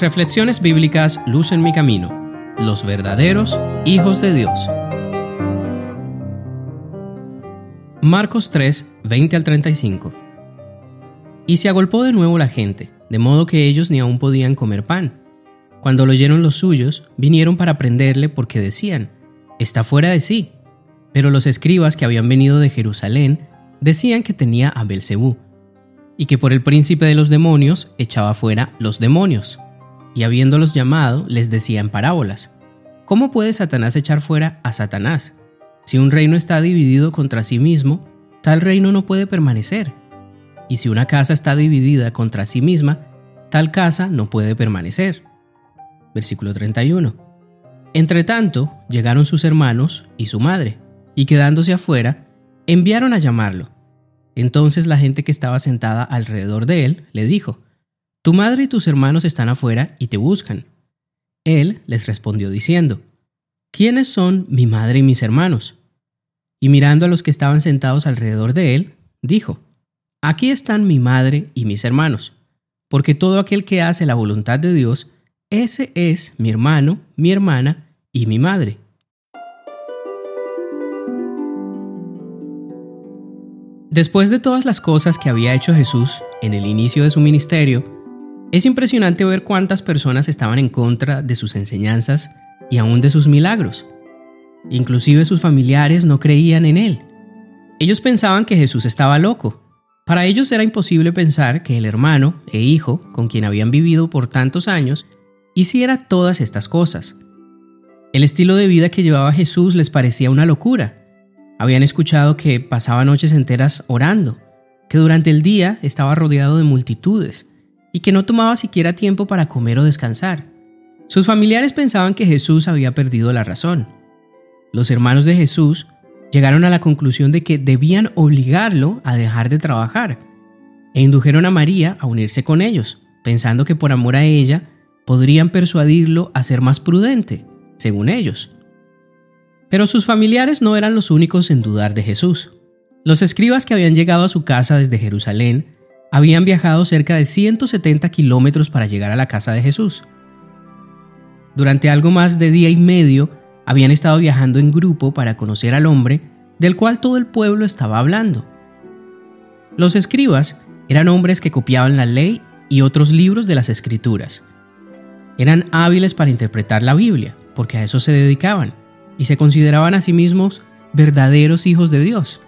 Reflexiones bíblicas Luz en mi camino. Los verdaderos hijos de Dios. Marcos 3, 20 al 35. Y se agolpó de nuevo la gente, de modo que ellos ni aún podían comer pan. Cuando lo oyeron los suyos, vinieron para prenderle porque decían, está fuera de sí. Pero los escribas que habían venido de Jerusalén decían que tenía a Belcebú, y que por el príncipe de los demonios echaba fuera los demonios y habiéndolos llamado, les decía en parábolas, ¿Cómo puede Satanás echar fuera a Satanás? Si un reino está dividido contra sí mismo, tal reino no puede permanecer. Y si una casa está dividida contra sí misma, tal casa no puede permanecer. Versículo 31. Entretanto, llegaron sus hermanos y su madre, y quedándose afuera, enviaron a llamarlo. Entonces la gente que estaba sentada alrededor de él le dijo, tu madre y tus hermanos están afuera y te buscan. Él les respondió diciendo, ¿quiénes son mi madre y mis hermanos? Y mirando a los que estaban sentados alrededor de él, dijo, Aquí están mi madre y mis hermanos, porque todo aquel que hace la voluntad de Dios, ese es mi hermano, mi hermana y mi madre. Después de todas las cosas que había hecho Jesús en el inicio de su ministerio, es impresionante ver cuántas personas estaban en contra de sus enseñanzas y aún de sus milagros. Inclusive sus familiares no creían en él. Ellos pensaban que Jesús estaba loco. Para ellos era imposible pensar que el hermano e hijo, con quien habían vivido por tantos años, hiciera todas estas cosas. El estilo de vida que llevaba Jesús les parecía una locura. Habían escuchado que pasaba noches enteras orando, que durante el día estaba rodeado de multitudes, y que no tomaba siquiera tiempo para comer o descansar. Sus familiares pensaban que Jesús había perdido la razón. Los hermanos de Jesús llegaron a la conclusión de que debían obligarlo a dejar de trabajar e indujeron a María a unirse con ellos, pensando que por amor a ella podrían persuadirlo a ser más prudente, según ellos. Pero sus familiares no eran los únicos en dudar de Jesús. Los escribas que habían llegado a su casa desde Jerusalén habían viajado cerca de 170 kilómetros para llegar a la casa de Jesús. Durante algo más de día y medio habían estado viajando en grupo para conocer al hombre del cual todo el pueblo estaba hablando. Los escribas eran hombres que copiaban la ley y otros libros de las escrituras. Eran hábiles para interpretar la Biblia, porque a eso se dedicaban, y se consideraban a sí mismos verdaderos hijos de Dios.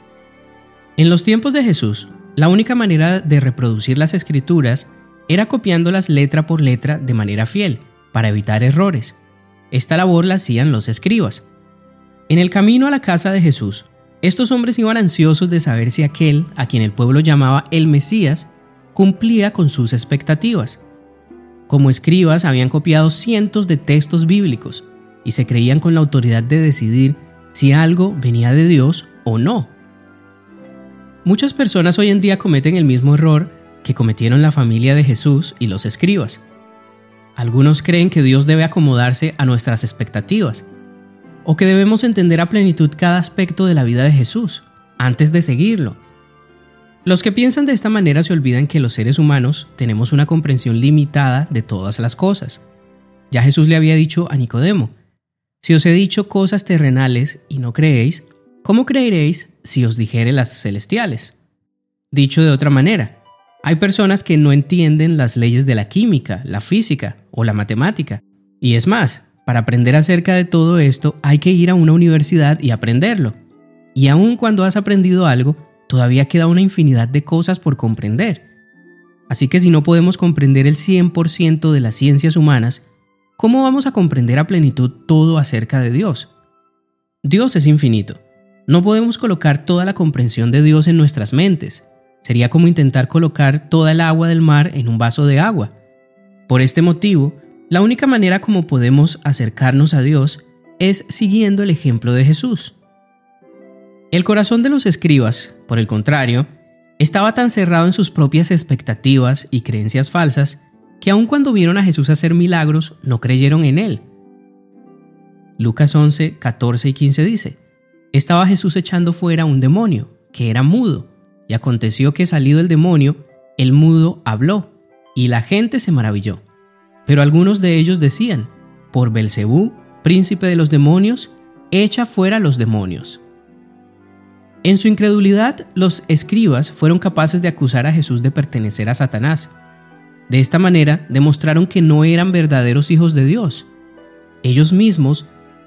En los tiempos de Jesús, la única manera de reproducir las escrituras era copiándolas letra por letra de manera fiel, para evitar errores. Esta labor la hacían los escribas. En el camino a la casa de Jesús, estos hombres iban ansiosos de saber si aquel, a quien el pueblo llamaba el Mesías, cumplía con sus expectativas. Como escribas habían copiado cientos de textos bíblicos y se creían con la autoridad de decidir si algo venía de Dios o no. Muchas personas hoy en día cometen el mismo error que cometieron la familia de Jesús y los escribas. Algunos creen que Dios debe acomodarse a nuestras expectativas, o que debemos entender a plenitud cada aspecto de la vida de Jesús, antes de seguirlo. Los que piensan de esta manera se olvidan que los seres humanos tenemos una comprensión limitada de todas las cosas. Ya Jesús le había dicho a Nicodemo, si os he dicho cosas terrenales y no creéis, ¿cómo creeréis si os dijere las celestiales? Dicho de otra manera, hay personas que no entienden las leyes de la química, la física o la matemática. Y es más, para aprender acerca de todo esto hay que ir a una universidad y aprenderlo. Y aun cuando has aprendido algo, todavía queda una infinidad de cosas por comprender. Así que si no podemos comprender el 100% de las ciencias humanas, ¿cómo vamos a comprender a plenitud todo acerca de Dios? Dios es infinito no podemos colocar toda la comprensión de Dios en nuestras mentes. Sería como intentar colocar toda el agua del mar en un vaso de agua. Por este motivo, la única manera como podemos acercarnos a Dios es siguiendo el ejemplo de Jesús. El corazón de los escribas, por el contrario, estaba tan cerrado en sus propias expectativas y creencias falsas que aun cuando vieron a Jesús hacer milagros, no creyeron en él. Lucas 11, 14 y 15 dice, estaba Jesús echando fuera un demonio, que era mudo, y aconteció que salido el demonio, el mudo habló, y la gente se maravilló. Pero algunos de ellos decían, por Belcebú, príncipe de los demonios, echa fuera los demonios. En su incredulidad, los escribas fueron capaces de acusar a Jesús de pertenecer a Satanás. De esta manera demostraron que no eran verdaderos hijos de Dios. Ellos mismos,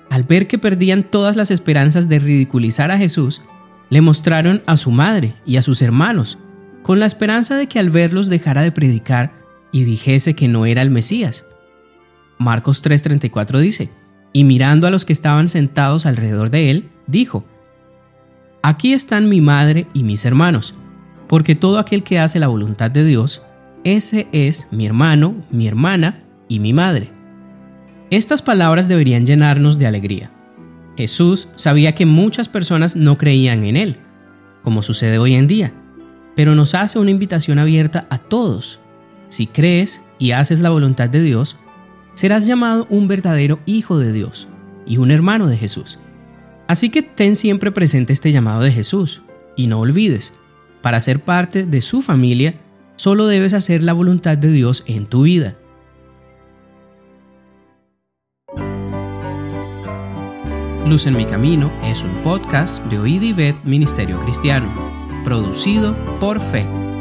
al ver que perdían todas las esperanzas de ridiculizar a Jesús, le mostraron a su madre y a sus hermanos, con la esperanza de que al verlos dejara de predicar y dijese que no era el Mesías. Marcos 3:34 dice, y mirando a los que estaban sentados alrededor de él, dijo, Aquí están mi madre y mis hermanos, porque todo aquel que hace la voluntad de Dios, ese es mi hermano, mi hermana y mi madre. Estas palabras deberían llenarnos de alegría. Jesús sabía que muchas personas no creían en Él, como sucede hoy en día, pero nos hace una invitación abierta a todos. Si crees y haces la voluntad de Dios, serás llamado un verdadero hijo de Dios y un hermano de Jesús. Así que ten siempre presente este llamado de Jesús y no olvides, para ser parte de su familia, solo debes hacer la voluntad de Dios en tu vida. Luz en mi camino es un podcast de Oíd y Ministerio Cristiano, producido por Fe.